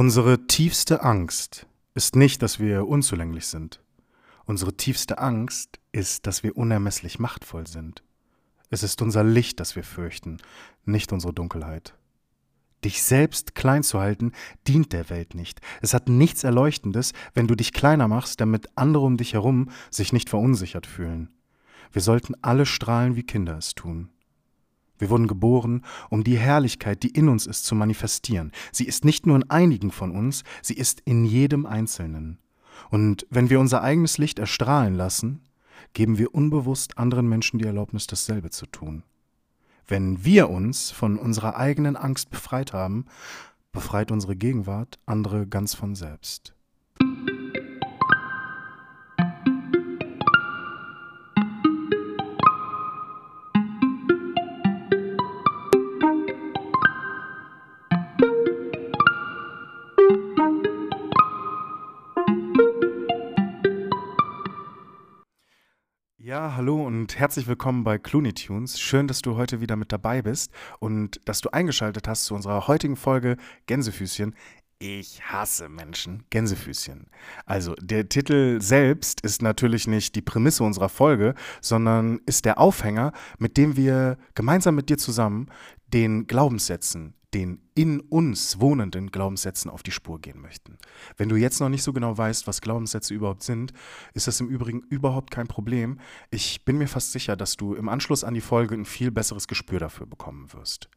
Unsere tiefste Angst ist nicht, dass wir unzulänglich sind. Unsere tiefste Angst ist, dass wir unermesslich machtvoll sind. Es ist unser Licht, das wir fürchten, nicht unsere Dunkelheit. Dich selbst klein zu halten, dient der Welt nicht. Es hat nichts Erleuchtendes, wenn du dich kleiner machst, damit andere um dich herum sich nicht verunsichert fühlen. Wir sollten alle strahlen, wie Kinder es tun. Wir wurden geboren, um die Herrlichkeit, die in uns ist, zu manifestieren. Sie ist nicht nur in einigen von uns, sie ist in jedem Einzelnen. Und wenn wir unser eigenes Licht erstrahlen lassen, geben wir unbewusst anderen Menschen die Erlaubnis, dasselbe zu tun. Wenn wir uns von unserer eigenen Angst befreit haben, befreit unsere Gegenwart andere ganz von selbst. Ja, hallo und herzlich willkommen bei Clooney Tunes. Schön, dass du heute wieder mit dabei bist und dass du eingeschaltet hast zu unserer heutigen Folge Gänsefüßchen. Ich hasse Menschen. Gänsefüßchen. Also, der Titel selbst ist natürlich nicht die Prämisse unserer Folge, sondern ist der Aufhänger, mit dem wir gemeinsam mit dir zusammen den Glaubenssätzen, den in uns wohnenden Glaubenssätzen auf die Spur gehen möchten. Wenn du jetzt noch nicht so genau weißt, was Glaubenssätze überhaupt sind, ist das im Übrigen überhaupt kein Problem. Ich bin mir fast sicher, dass du im Anschluss an die Folge ein viel besseres Gespür dafür bekommen wirst.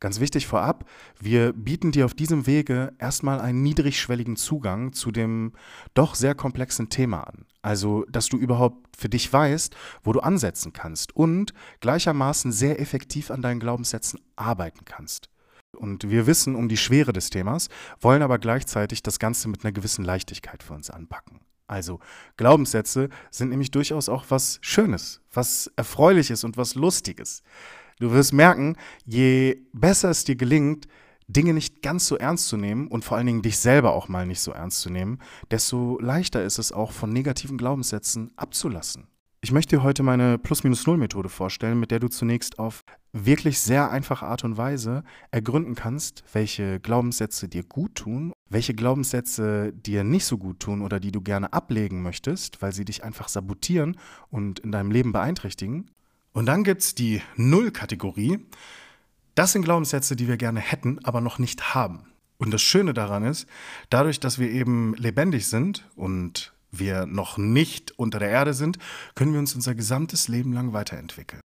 Ganz wichtig vorab, wir bieten dir auf diesem Wege erstmal einen niedrigschwelligen Zugang zu dem doch sehr komplexen Thema an. Also, dass du überhaupt für dich weißt, wo du ansetzen kannst und gleichermaßen sehr effektiv an deinen Glaubenssätzen arbeiten kannst. Und wir wissen um die Schwere des Themas, wollen aber gleichzeitig das Ganze mit einer gewissen Leichtigkeit für uns anpacken. Also Glaubenssätze sind nämlich durchaus auch was Schönes, was Erfreuliches und was Lustiges. Du wirst merken, je besser es dir gelingt, Dinge nicht ganz so ernst zu nehmen und vor allen Dingen dich selber auch mal nicht so ernst zu nehmen, desto leichter ist es auch von negativen Glaubenssätzen abzulassen. Ich möchte dir heute meine Plus-Minus-Null-Methode vorstellen, mit der du zunächst auf wirklich sehr einfache Art und Weise ergründen kannst, welche Glaubenssätze dir gut tun, welche Glaubenssätze dir nicht so gut tun oder die du gerne ablegen möchtest, weil sie dich einfach sabotieren und in deinem Leben beeinträchtigen. Und dann gibt es die Null-Kategorie. Das sind Glaubenssätze, die wir gerne hätten, aber noch nicht haben. Und das Schöne daran ist, dadurch, dass wir eben lebendig sind und wir noch nicht unter der Erde sind, können wir uns unser gesamtes Leben lang weiterentwickeln.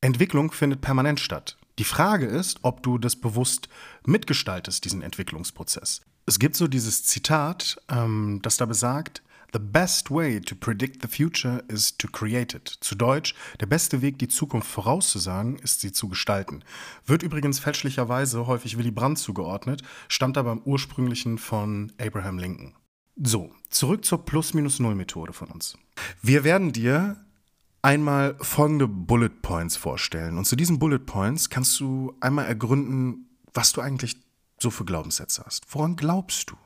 Entwicklung findet permanent statt. Die Frage ist, ob du das bewusst mitgestaltest, diesen Entwicklungsprozess. Es gibt so dieses Zitat, ähm, das da besagt, The best way to predict the future is to create it. Zu Deutsch, der beste Weg, die Zukunft vorauszusagen, ist sie zu gestalten. Wird übrigens fälschlicherweise häufig Willy Brandt zugeordnet, stammt aber im ursprünglichen von Abraham Lincoln. So, zurück zur Plus-Minus-Null-Methode von uns. Wir werden dir einmal folgende Bullet Points vorstellen. Und zu diesen Bullet Points kannst du einmal ergründen, was du eigentlich so für Glaubenssätze hast. Woran glaubst du?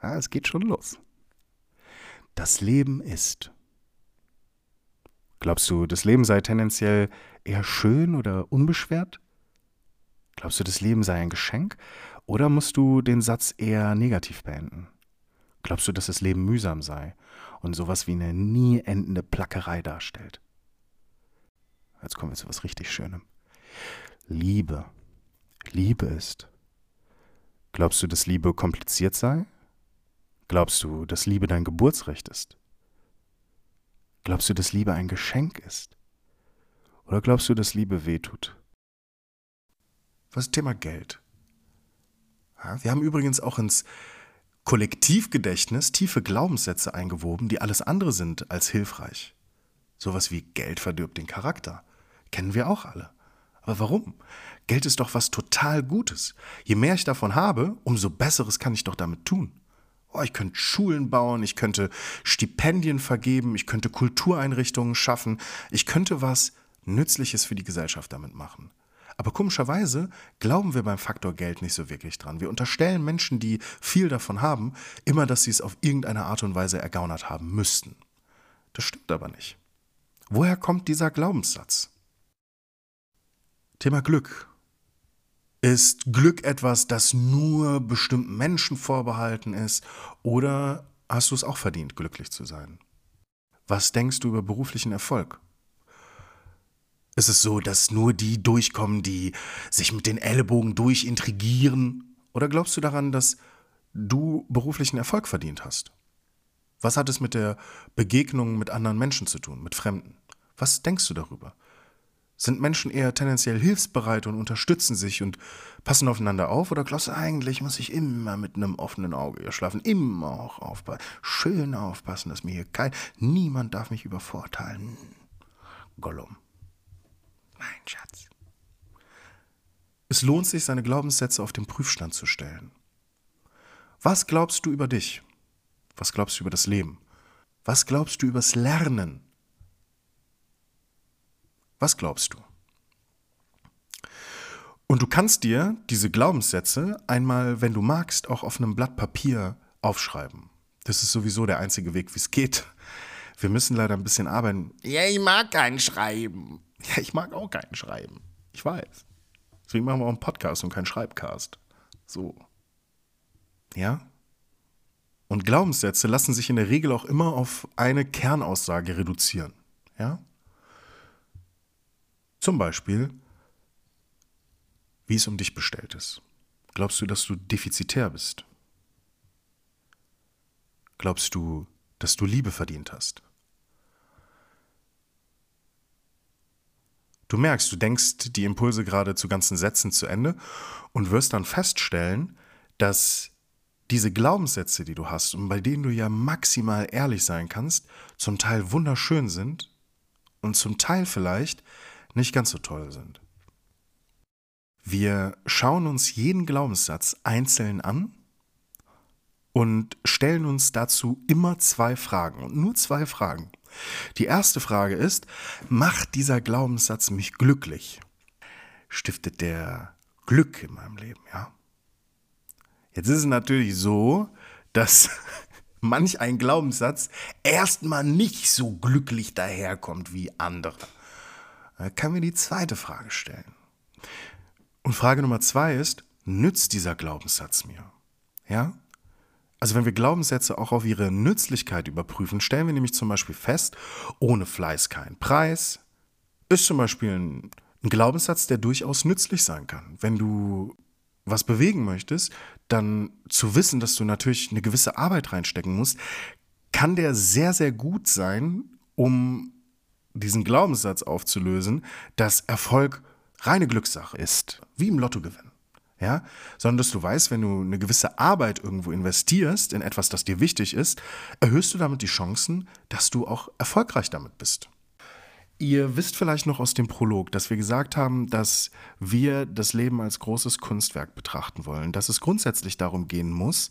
Ja, es geht schon los. Das Leben ist. Glaubst du, das Leben sei tendenziell eher schön oder unbeschwert? Glaubst du, das Leben sei ein Geschenk? Oder musst du den Satz eher negativ beenden? Glaubst du, dass das Leben mühsam sei und sowas wie eine nie endende Plackerei darstellt? Jetzt kommen wir zu was richtig Schönem. Liebe. Liebe ist. Glaubst du, dass Liebe kompliziert sei? Glaubst du, dass Liebe dein Geburtsrecht ist? Glaubst du, dass Liebe ein Geschenk ist? Oder glaubst du, dass Liebe wehtut? Was ist Thema Geld? Wir haben übrigens auch ins Kollektivgedächtnis tiefe Glaubenssätze eingewoben, die alles andere sind als hilfreich. Sowas wie Geld verdirbt den Charakter. Kennen wir auch alle. Aber warum? Geld ist doch was total Gutes. Je mehr ich davon habe, umso Besseres kann ich doch damit tun. Oh, ich könnte Schulen bauen, ich könnte Stipendien vergeben, ich könnte Kultureinrichtungen schaffen, ich könnte was Nützliches für die Gesellschaft damit machen. Aber komischerweise glauben wir beim Faktor Geld nicht so wirklich dran. Wir unterstellen Menschen, die viel davon haben, immer, dass sie es auf irgendeine Art und Weise ergaunert haben müssten. Das stimmt aber nicht. Woher kommt dieser Glaubenssatz? Thema Glück. Ist Glück etwas, das nur bestimmten Menschen vorbehalten ist? Oder hast du es auch verdient, glücklich zu sein? Was denkst du über beruflichen Erfolg? Ist es so, dass nur die durchkommen, die sich mit den Ellbogen durchintrigieren? Oder glaubst du daran, dass du beruflichen Erfolg verdient hast? Was hat es mit der Begegnung mit anderen Menschen zu tun, mit Fremden? Was denkst du darüber? Sind Menschen eher tendenziell hilfsbereit und unterstützen sich und passen aufeinander auf? Oder glaubst du eigentlich, muss ich immer mit einem offenen Auge hier schlafen? Immer auch aufpassen. Schön aufpassen, dass mir hier kein. Niemand darf mich übervorteilen. Gollum. Mein Schatz. Es lohnt sich, seine Glaubenssätze auf den Prüfstand zu stellen. Was glaubst du über dich? Was glaubst du über das Leben? Was glaubst du übers Lernen? Was glaubst du? Und du kannst dir diese Glaubenssätze einmal, wenn du magst, auch auf einem Blatt Papier aufschreiben. Das ist sowieso der einzige Weg, wie es geht. Wir müssen leider ein bisschen arbeiten. Ja, ich mag keinen Schreiben. Ja, ich mag auch keinen Schreiben. Ich weiß. Deswegen machen wir auch einen Podcast und keinen Schreibcast. So. Ja? Und Glaubenssätze lassen sich in der Regel auch immer auf eine Kernaussage reduzieren. Ja? Zum Beispiel, wie es um dich bestellt ist. Glaubst du, dass du defizitär bist? Glaubst du, dass du Liebe verdient hast? Du merkst, du denkst die Impulse gerade zu ganzen Sätzen zu Ende und wirst dann feststellen, dass diese Glaubenssätze, die du hast und bei denen du ja maximal ehrlich sein kannst, zum Teil wunderschön sind und zum Teil vielleicht nicht ganz so toll sind. Wir schauen uns jeden Glaubenssatz einzeln an und stellen uns dazu immer zwei Fragen und nur zwei Fragen. Die erste Frage ist, macht dieser Glaubenssatz mich glücklich? Stiftet der Glück in meinem Leben, ja? Jetzt ist es natürlich so, dass manch ein Glaubenssatz erstmal nicht so glücklich daherkommt wie andere. Da können wir die zweite Frage stellen. Und Frage Nummer zwei ist, nützt dieser Glaubenssatz mir? Ja? Also wenn wir Glaubenssätze auch auf ihre Nützlichkeit überprüfen, stellen wir nämlich zum Beispiel fest, ohne Fleiß kein Preis, ist zum Beispiel ein, ein Glaubenssatz, der durchaus nützlich sein kann. Wenn du was bewegen möchtest, dann zu wissen, dass du natürlich eine gewisse Arbeit reinstecken musst, kann der sehr, sehr gut sein, um diesen Glaubenssatz aufzulösen, dass Erfolg reine Glückssache ist, wie im Lottogewinn. Ja, sondern dass du weißt, wenn du eine gewisse Arbeit irgendwo investierst in etwas, das dir wichtig ist, erhöhst du damit die Chancen, dass du auch erfolgreich damit bist. Ihr wisst vielleicht noch aus dem Prolog, dass wir gesagt haben, dass wir das Leben als großes Kunstwerk betrachten wollen, dass es grundsätzlich darum gehen muss,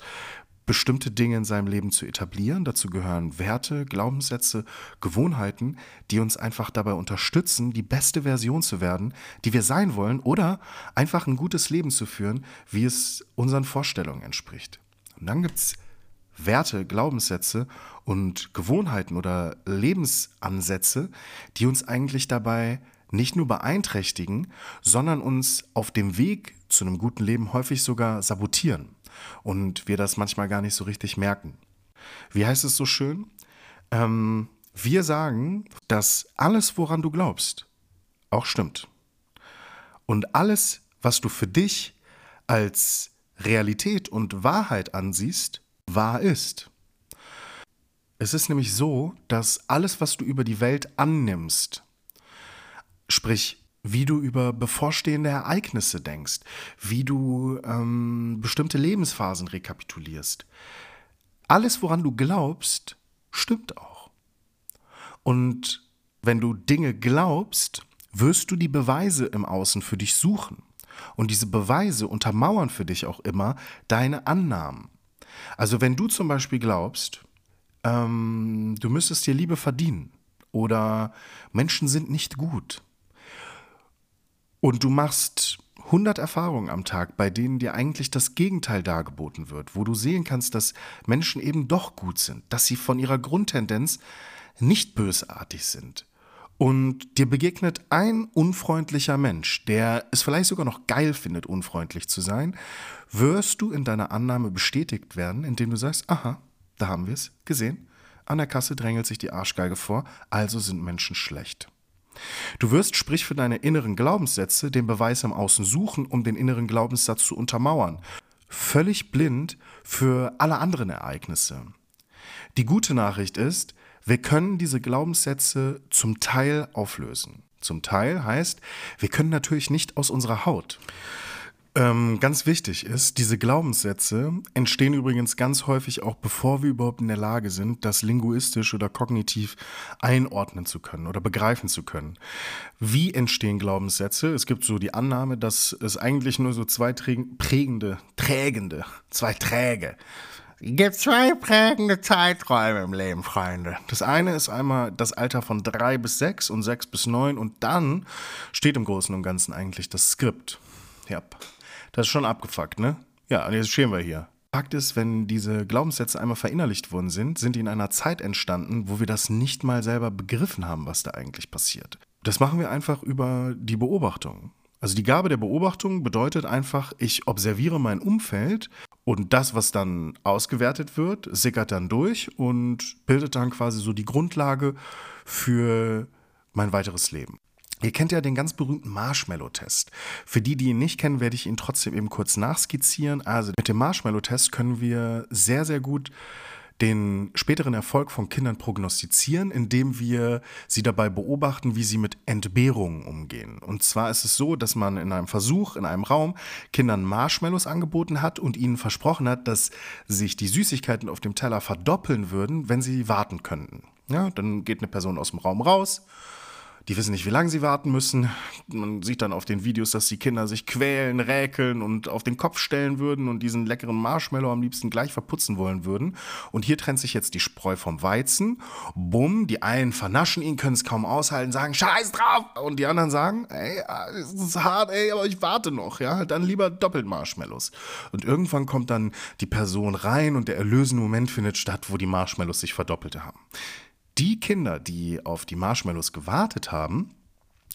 bestimmte Dinge in seinem Leben zu etablieren. Dazu gehören Werte, Glaubenssätze, Gewohnheiten, die uns einfach dabei unterstützen, die beste Version zu werden, die wir sein wollen oder einfach ein gutes Leben zu führen, wie es unseren Vorstellungen entspricht. Und dann gibt es Werte, Glaubenssätze und Gewohnheiten oder Lebensansätze, die uns eigentlich dabei nicht nur beeinträchtigen, sondern uns auf dem Weg zu einem guten Leben häufig sogar sabotieren und wir das manchmal gar nicht so richtig merken. Wie heißt es so schön? Ähm, wir sagen, dass alles, woran du glaubst, auch stimmt. Und alles, was du für dich als Realität und Wahrheit ansiehst, wahr ist. Es ist nämlich so, dass alles, was du über die Welt annimmst, sprich wie du über bevorstehende Ereignisse denkst, wie du ähm, bestimmte Lebensphasen rekapitulierst. Alles, woran du glaubst, stimmt auch. Und wenn du Dinge glaubst, wirst du die Beweise im Außen für dich suchen. Und diese Beweise untermauern für dich auch immer deine Annahmen. Also wenn du zum Beispiel glaubst, ähm, du müsstest dir Liebe verdienen oder Menschen sind nicht gut und du machst 100 Erfahrungen am Tag, bei denen dir eigentlich das Gegenteil dargeboten wird, wo du sehen kannst, dass Menschen eben doch gut sind, dass sie von ihrer Grundtendenz nicht bösartig sind und dir begegnet ein unfreundlicher Mensch, der es vielleicht sogar noch geil findet, unfreundlich zu sein, wirst du in deiner Annahme bestätigt werden, indem du sagst, aha, da haben wir es gesehen. An der Kasse drängelt sich die Arschgeige vor, also sind Menschen schlecht. Du wirst, sprich für deine inneren Glaubenssätze, den Beweis im Außen suchen, um den inneren Glaubenssatz zu untermauern. Völlig blind für alle anderen Ereignisse. Die gute Nachricht ist, wir können diese Glaubenssätze zum Teil auflösen. Zum Teil heißt, wir können natürlich nicht aus unserer Haut. Ähm, ganz wichtig ist, diese Glaubenssätze entstehen übrigens ganz häufig auch bevor wir überhaupt in der Lage sind, das linguistisch oder kognitiv einordnen zu können oder begreifen zu können. Wie entstehen Glaubenssätze? Es gibt so die Annahme, dass es eigentlich nur so zwei prägende, trägende, zwei Träge es gibt zwei prägende Zeiträume im Leben, Freunde. Das eine ist einmal das Alter von drei bis sechs und sechs bis neun und dann steht im Großen und Ganzen eigentlich das Skript. Ja, das ist schon abgefuckt, ne? Ja, und jetzt stehen wir hier. Fakt ist, wenn diese Glaubenssätze einmal verinnerlicht worden sind, sind die in einer Zeit entstanden, wo wir das nicht mal selber begriffen haben, was da eigentlich passiert. Das machen wir einfach über die Beobachtung. Also die Gabe der Beobachtung bedeutet einfach, ich observiere mein Umfeld und das, was dann ausgewertet wird, sickert dann durch und bildet dann quasi so die Grundlage für mein weiteres Leben. Ihr kennt ja den ganz berühmten Marshmallow-Test. Für die, die ihn nicht kennen, werde ich ihn trotzdem eben kurz nachskizzieren. Also mit dem Marshmallow-Test können wir sehr, sehr gut den späteren Erfolg von Kindern prognostizieren, indem wir sie dabei beobachten, wie sie mit Entbehrungen umgehen. Und zwar ist es so, dass man in einem Versuch, in einem Raum, Kindern Marshmallows angeboten hat und ihnen versprochen hat, dass sich die Süßigkeiten auf dem Teller verdoppeln würden, wenn sie warten könnten. Ja, dann geht eine Person aus dem Raum raus die wissen nicht, wie lange sie warten müssen. Man sieht dann auf den Videos, dass die Kinder sich quälen, räkeln und auf den Kopf stellen würden und diesen leckeren Marshmallow am liebsten gleich verputzen wollen würden. Und hier trennt sich jetzt die Spreu vom Weizen. Bumm, die einen vernaschen ihn, können es kaum aushalten, sagen Scheiß drauf. Und die anderen sagen, ey, es ist hart, ey, aber ich warte noch. Ja, dann lieber doppelt Marshmallows. Und irgendwann kommt dann die Person rein und der erlösende Moment findet statt, wo die Marshmallows sich verdoppelt haben die Kinder, die auf die Marshmallows gewartet haben,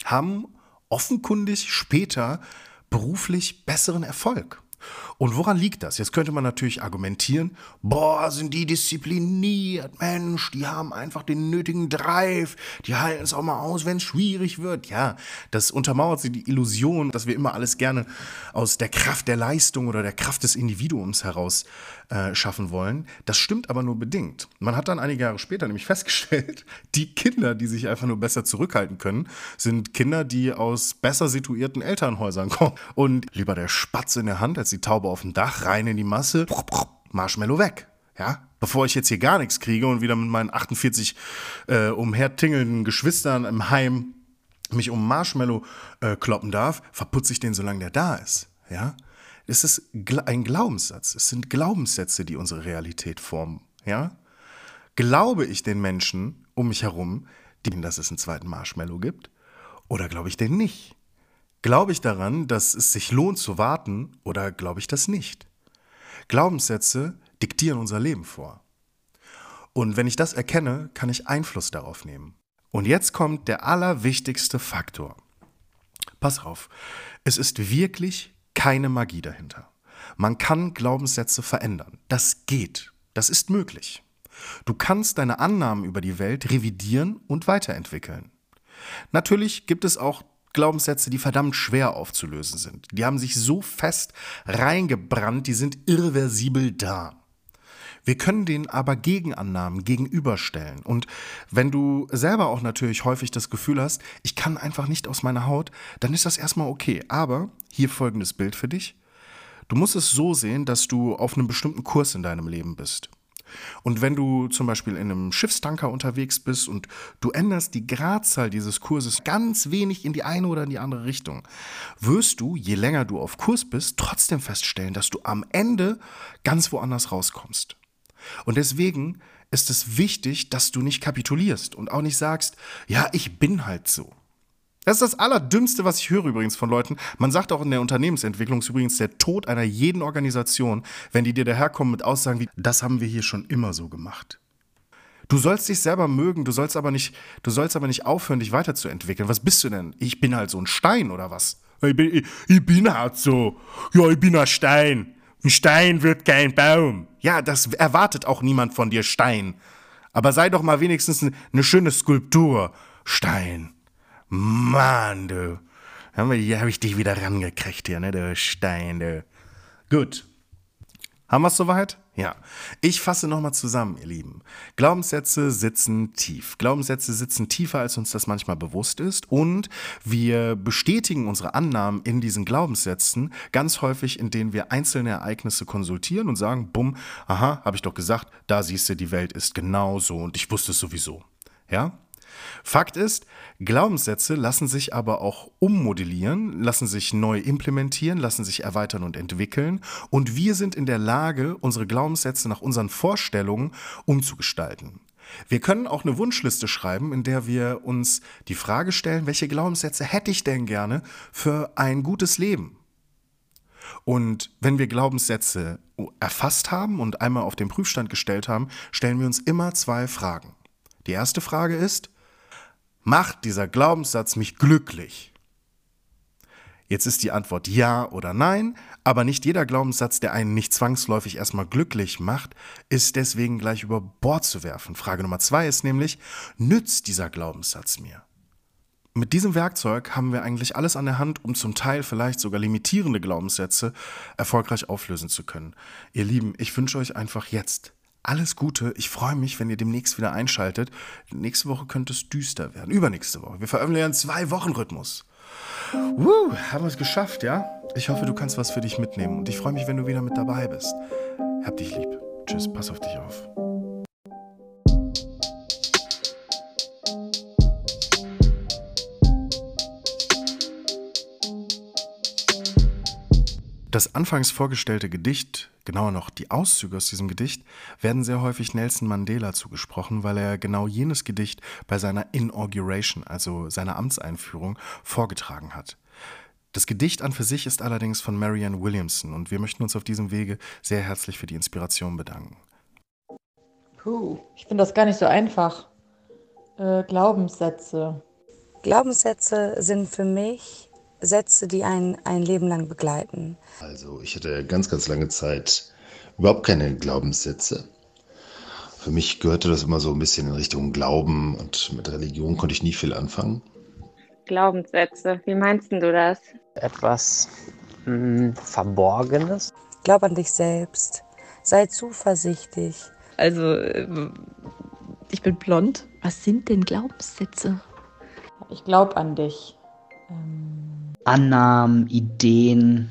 haben offenkundig später beruflich besseren Erfolg. Und woran liegt das? Jetzt könnte man natürlich argumentieren, boah, sind die diszipliniert, Mensch, die haben einfach den nötigen Drive, die halten es auch mal aus, wenn es schwierig wird. Ja, das untermauert sie die Illusion, dass wir immer alles gerne aus der Kraft der Leistung oder der Kraft des Individuums heraus äh, schaffen wollen. Das stimmt aber nur bedingt. Man hat dann einige Jahre später nämlich festgestellt, die Kinder, die sich einfach nur besser zurückhalten können, sind Kinder, die aus besser situierten Elternhäusern kommen. Und lieber der Spatz in der Hand als die Taube auf dem Dach, rein in die Masse, Marshmallow weg. Ja, bevor ich jetzt hier gar nichts kriege und wieder mit meinen 48 äh, umhertingelnden Geschwistern im Heim mich um Marshmallow äh, kloppen darf, verputze ich den, solange der da ist. Ja, es ist ein Glaubenssatz. Es sind Glaubenssätze, die unsere Realität formen. Ja? Glaube ich den Menschen um mich herum, denen, dass es einen zweiten Marshmallow gibt? Oder glaube ich den nicht? Glaube ich daran, dass es sich lohnt zu warten oder glaube ich das nicht? Glaubenssätze diktieren unser Leben vor. Und wenn ich das erkenne, kann ich Einfluss darauf nehmen. Und jetzt kommt der allerwichtigste Faktor. Pass auf, es ist wirklich keine Magie dahinter. Man kann Glaubenssätze verändern. Das geht. Das ist möglich. Du kannst deine Annahmen über die Welt revidieren und weiterentwickeln. Natürlich gibt es auch Glaubenssätze, die verdammt schwer aufzulösen sind. Die haben sich so fest reingebrannt, die sind irreversibel da. Wir können denen aber Gegenannahmen gegenüberstellen. Und wenn du selber auch natürlich häufig das Gefühl hast, ich kann einfach nicht aus meiner Haut, dann ist das erstmal okay. Aber hier folgendes Bild für dich. Du musst es so sehen, dass du auf einem bestimmten Kurs in deinem Leben bist. Und wenn du zum Beispiel in einem Schiffstanker unterwegs bist und du änderst die Gradzahl dieses Kurses ganz wenig in die eine oder in die andere Richtung, wirst du, je länger du auf Kurs bist, trotzdem feststellen, dass du am Ende ganz woanders rauskommst. Und deswegen ist es wichtig, dass du nicht kapitulierst und auch nicht sagst, ja, ich bin halt so. Das ist das Allerdümmste, was ich höre übrigens von Leuten. Man sagt auch in der Unternehmensentwicklung ist übrigens der Tod einer jeden Organisation, wenn die dir daherkommen mit Aussagen wie, das haben wir hier schon immer so gemacht. Du sollst dich selber mögen, du sollst aber nicht, du sollst aber nicht aufhören, dich weiterzuentwickeln. Was bist du denn? Ich bin halt so ein Stein oder was? Ich bin, ich, ich bin halt so. Ja, ich bin ein Stein. Ein Stein wird kein Baum. Ja, das erwartet auch niemand von dir, Stein. Aber sei doch mal wenigstens eine schöne Skulptur, Stein. Mann, du. Hier habe ich dich wieder rangekriegt hier, ne, du Stein, du. Gut. Haben wir es soweit? Ja. Ich fasse nochmal zusammen, ihr Lieben. Glaubenssätze sitzen tief. Glaubenssätze sitzen tiefer, als uns das manchmal bewusst ist. Und wir bestätigen unsere Annahmen in diesen Glaubenssätzen ganz häufig, indem wir einzelne Ereignisse konsultieren und sagen, bumm, aha, habe ich doch gesagt, da siehst du, die Welt ist genau so und ich wusste es sowieso. Ja? Fakt ist, Glaubenssätze lassen sich aber auch ummodellieren, lassen sich neu implementieren, lassen sich erweitern und entwickeln. Und wir sind in der Lage, unsere Glaubenssätze nach unseren Vorstellungen umzugestalten. Wir können auch eine Wunschliste schreiben, in der wir uns die Frage stellen, welche Glaubenssätze hätte ich denn gerne für ein gutes Leben? Und wenn wir Glaubenssätze erfasst haben und einmal auf den Prüfstand gestellt haben, stellen wir uns immer zwei Fragen. Die erste Frage ist, Macht dieser Glaubenssatz mich glücklich? Jetzt ist die Antwort ja oder nein, aber nicht jeder Glaubenssatz, der einen nicht zwangsläufig erstmal glücklich macht, ist deswegen gleich über Bord zu werfen. Frage Nummer zwei ist nämlich, nützt dieser Glaubenssatz mir? Mit diesem Werkzeug haben wir eigentlich alles an der Hand, um zum Teil vielleicht sogar limitierende Glaubenssätze erfolgreich auflösen zu können. Ihr Lieben, ich wünsche euch einfach jetzt alles Gute. Ich freue mich, wenn ihr demnächst wieder einschaltet. Nächste Woche könnte es düster werden. Übernächste Woche. Wir veröffentlichen einen Zwei-Wochen-Rhythmus. Woo, haben wir es geschafft, ja? Ich hoffe, du kannst was für dich mitnehmen. Und ich freue mich, wenn du wieder mit dabei bist. Hab dich lieb. Tschüss, pass auf dich auf. Das anfangs vorgestellte Gedicht, genauer noch die Auszüge aus diesem Gedicht, werden sehr häufig Nelson Mandela zugesprochen, weil er genau jenes Gedicht bei seiner Inauguration, also seiner Amtseinführung, vorgetragen hat. Das Gedicht an für sich ist allerdings von Marianne Williamson und wir möchten uns auf diesem Wege sehr herzlich für die Inspiration bedanken. Puh, ich finde das gar nicht so einfach. Äh, Glaubenssätze. Glaubenssätze sind für mich Sätze, die einen ein Leben lang begleiten. Also ich hatte ganz, ganz lange Zeit überhaupt keine Glaubenssätze. Für mich gehörte das immer so ein bisschen in Richtung Glauben und mit Religion konnte ich nie viel anfangen. Glaubenssätze, wie meinst du das? Etwas mh, hm, Verborgenes. Glaub an dich selbst. Sei zuversichtlich. Also, äh, ich bin blond. Was sind denn Glaubenssätze? Ich glaube an dich. Ähm Annahmen, Ideen,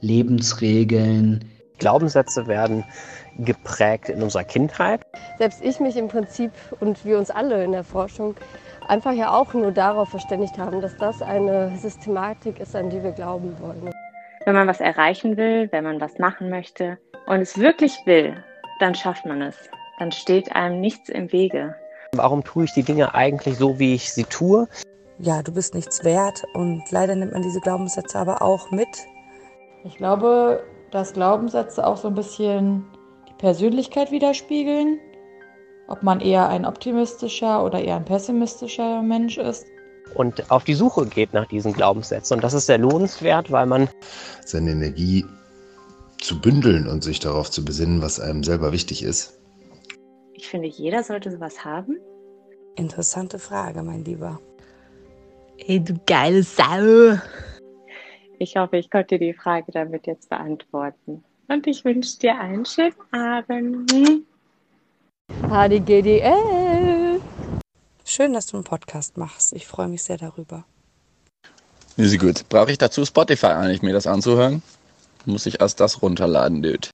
Lebensregeln. Glaubenssätze werden geprägt in unserer Kindheit. Selbst ich mich im Prinzip und wir uns alle in der Forschung einfach ja auch nur darauf verständigt haben, dass das eine Systematik ist, an die wir glauben wollen. Wenn man was erreichen will, wenn man was machen möchte und es wirklich will, dann schafft man es. Dann steht einem nichts im Wege. Warum tue ich die Dinge eigentlich so, wie ich sie tue? Ja, du bist nichts wert. Und leider nimmt man diese Glaubenssätze aber auch mit. Ich glaube, dass Glaubenssätze auch so ein bisschen die Persönlichkeit widerspiegeln. Ob man eher ein optimistischer oder eher ein pessimistischer Mensch ist. Und auf die Suche geht nach diesen Glaubenssätzen. Und das ist sehr lohnenswert, weil man seine Energie zu bündeln und sich darauf zu besinnen, was einem selber wichtig ist. Ich finde, jeder sollte sowas haben. Interessante Frage, mein Lieber. Ey, du geile Sau. Ich hoffe, ich konnte die Frage damit jetzt beantworten. Und ich wünsche dir einen schönen Abend. HDGDL. Schön, dass du einen Podcast machst. Ich freue mich sehr darüber. Ist gut. Brauche ich dazu Spotify eigentlich, mir das anzuhören? Muss ich erst das runterladen, Dude.